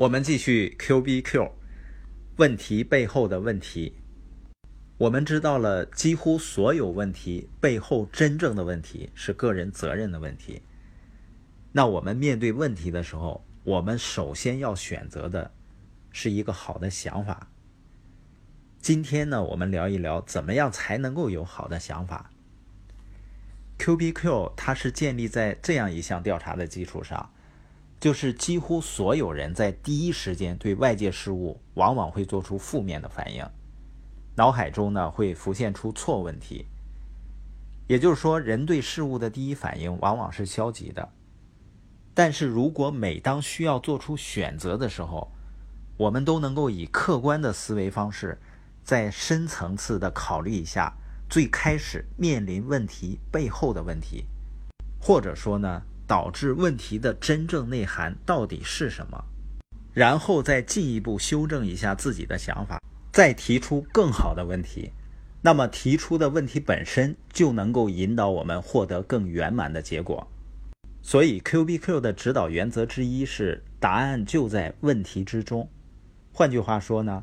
我们继续 Q B Q，问题背后的问题。我们知道了，几乎所有问题背后真正的问题是个人责任的问题。那我们面对问题的时候，我们首先要选择的是一个好的想法。今天呢，我们聊一聊怎么样才能够有好的想法。Q B Q 它是建立在这样一项调查的基础上。就是几乎所有人在第一时间对外界事物往往会做出负面的反应，脑海中呢会浮现出错问题。也就是说，人对事物的第一反应往往是消极的。但是如果每当需要做出选择的时候，我们都能够以客观的思维方式，在深层次的考虑一下最开始面临问题背后的问题，或者说呢？导致问题的真正内涵到底是什么？然后再进一步修正一下自己的想法，再提出更好的问题。那么提出的问题本身就能够引导我们获得更圆满的结果。所以 Q B Q 的指导原则之一是：答案就在问题之中。换句话说呢，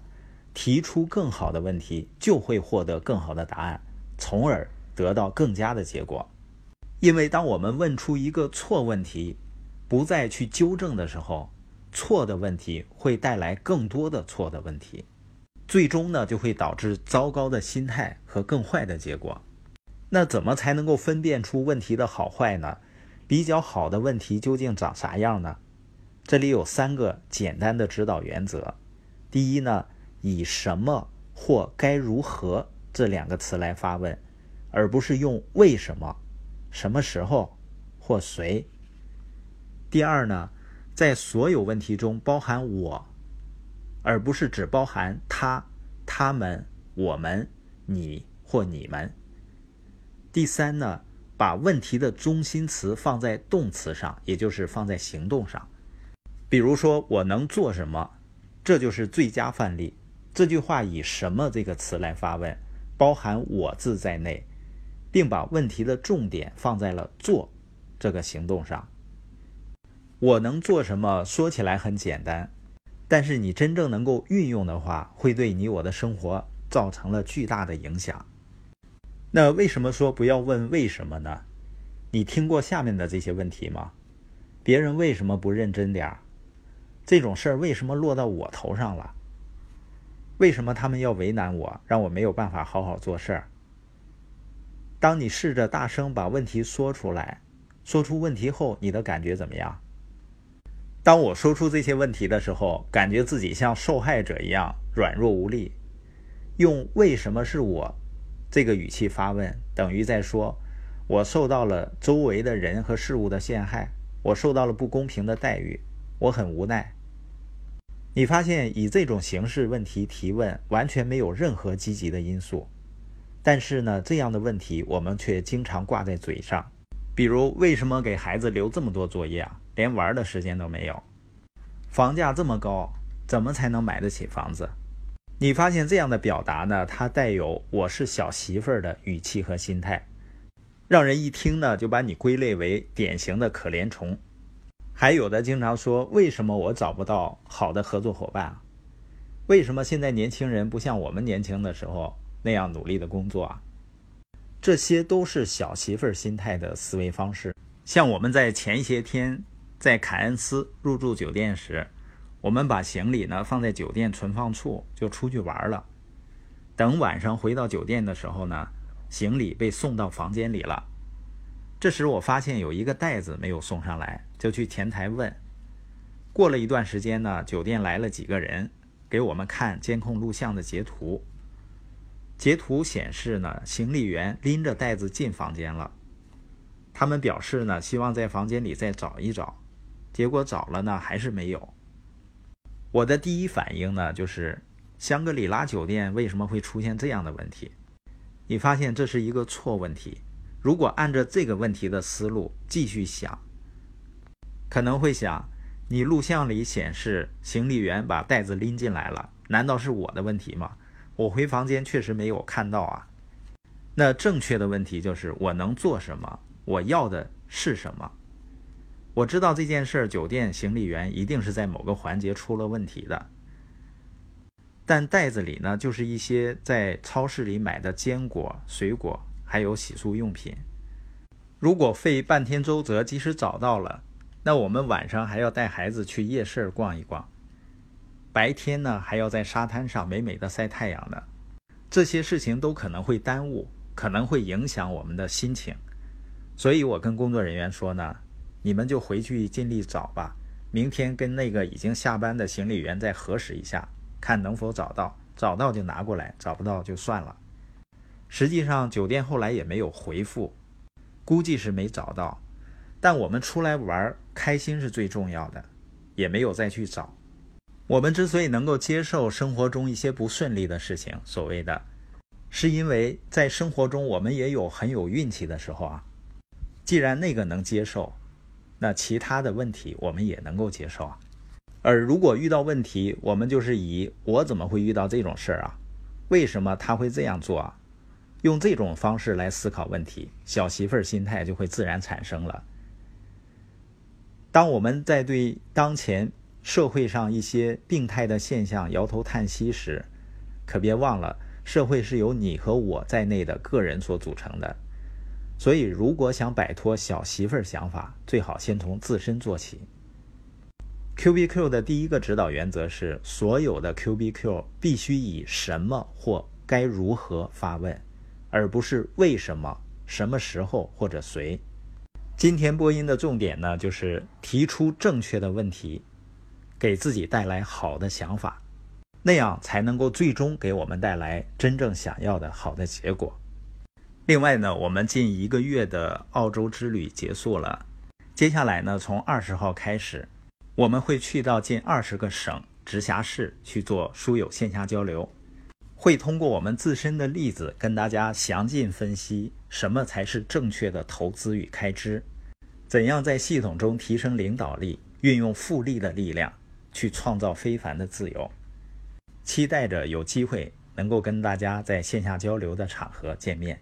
提出更好的问题，就会获得更好的答案，从而得到更佳的结果。因为当我们问出一个错问题，不再去纠正的时候，错的问题会带来更多的错的问题，最终呢就会导致糟糕的心态和更坏的结果。那怎么才能够分辨出问题的好坏呢？比较好的问题究竟长啥样呢？这里有三个简单的指导原则。第一呢，以什么或该如何这两个词来发问，而不是用为什么。什么时候或谁？第二呢，在所有问题中包含我，而不是只包含他、他们、我们、你或你们。第三呢，把问题的中心词放在动词上，也就是放在行动上。比如说，我能做什么？这就是最佳范例。这句话以“什么”这个词来发问，包含“我”字在内。并把问题的重点放在了做这个行动上。我能做什么？说起来很简单，但是你真正能够运用的话，会对你我的生活造成了巨大的影响。那为什么说不要问为什么呢？你听过下面的这些问题吗？别人为什么不认真点儿？这种事儿为什么落到我头上了？为什么他们要为难我，让我没有办法好好做事儿？当你试着大声把问题说出来，说出问题后，你的感觉怎么样？当我说出这些问题的时候，感觉自己像受害者一样软弱无力。用“为什么是我”这个语气发问，等于在说：“我受到了周围的人和事物的陷害，我受到了不公平的待遇，我很无奈。”你发现以这种形式问题提问，完全没有任何积极的因素。但是呢，这样的问题我们却经常挂在嘴上，比如为什么给孩子留这么多作业啊？连玩的时间都没有。房价这么高，怎么才能买得起房子？你发现这样的表达呢，它带有“我是小媳妇儿”的语气和心态，让人一听呢就把你归类为典型的可怜虫。还有的经常说：“为什么我找不到好的合作伙伴？为什么现在年轻人不像我们年轻的时候？”那样努力的工作啊，这些都是小媳妇儿心态的思维方式。像我们在前些天在凯恩斯入住酒店时，我们把行李呢放在酒店存放处就出去玩了。等晚上回到酒店的时候呢，行李被送到房间里了。这时我发现有一个袋子没有送上来，就去前台问。过了一段时间呢，酒店来了几个人，给我们看监控录像的截图。截图显示呢，行李员拎着袋子进房间了。他们表示呢，希望在房间里再找一找，结果找了呢，还是没有。我的第一反应呢，就是香格里拉酒店为什么会出现这样的问题？你发现这是一个错问题。如果按照这个问题的思路继续想，可能会想：你录像里显示行李员把袋子拎进来了，难道是我的问题吗？我回房间确实没有看到啊。那正确的问题就是我能做什么？我要的是什么？我知道这件事儿，酒店行李员一定是在某个环节出了问题的。但袋子里呢，就是一些在超市里买的坚果、水果，还有洗漱用品。如果费半天周折，即使找到了，那我们晚上还要带孩子去夜市逛一逛，白天呢还要在沙滩上美美的晒太阳呢。这些事情都可能会耽误，可能会影响我们的心情。所以我跟工作人员说呢，你们就回去尽力找吧，明天跟那个已经下班的行李员再核实一下。看能否找到，找到就拿过来，找不到就算了。实际上，酒店后来也没有回复，估计是没找到。但我们出来玩，开心是最重要的，也没有再去找。我们之所以能够接受生活中一些不顺利的事情，所谓的，是因为在生活中我们也有很有运气的时候啊。既然那个能接受，那其他的问题我们也能够接受啊。而如果遇到问题，我们就是以我怎么会遇到这种事儿啊？为什么他会这样做啊？用这种方式来思考问题，小媳妇儿心态就会自然产生了。当我们在对当前社会上一些病态的现象摇头叹息时，可别忘了，社会是由你和我在内的个人所组成的。所以，如果想摆脱小媳妇儿想法，最好先从自身做起。Q B Q 的第一个指导原则是，所有的 Q B Q 必须以什么或该如何发问，而不是为什么、什么时候或者谁。今天播音的重点呢，就是提出正确的问题，给自己带来好的想法，那样才能够最终给我们带来真正想要的好的结果。另外呢，我们近一个月的澳洲之旅结束了，接下来呢，从二十号开始。我们会去到近二十个省、直辖市去做书友线下交流，会通过我们自身的例子跟大家详尽分析什么才是正确的投资与开支，怎样在系统中提升领导力，运用复利的力量去创造非凡的自由。期待着有机会能够跟大家在线下交流的场合见面。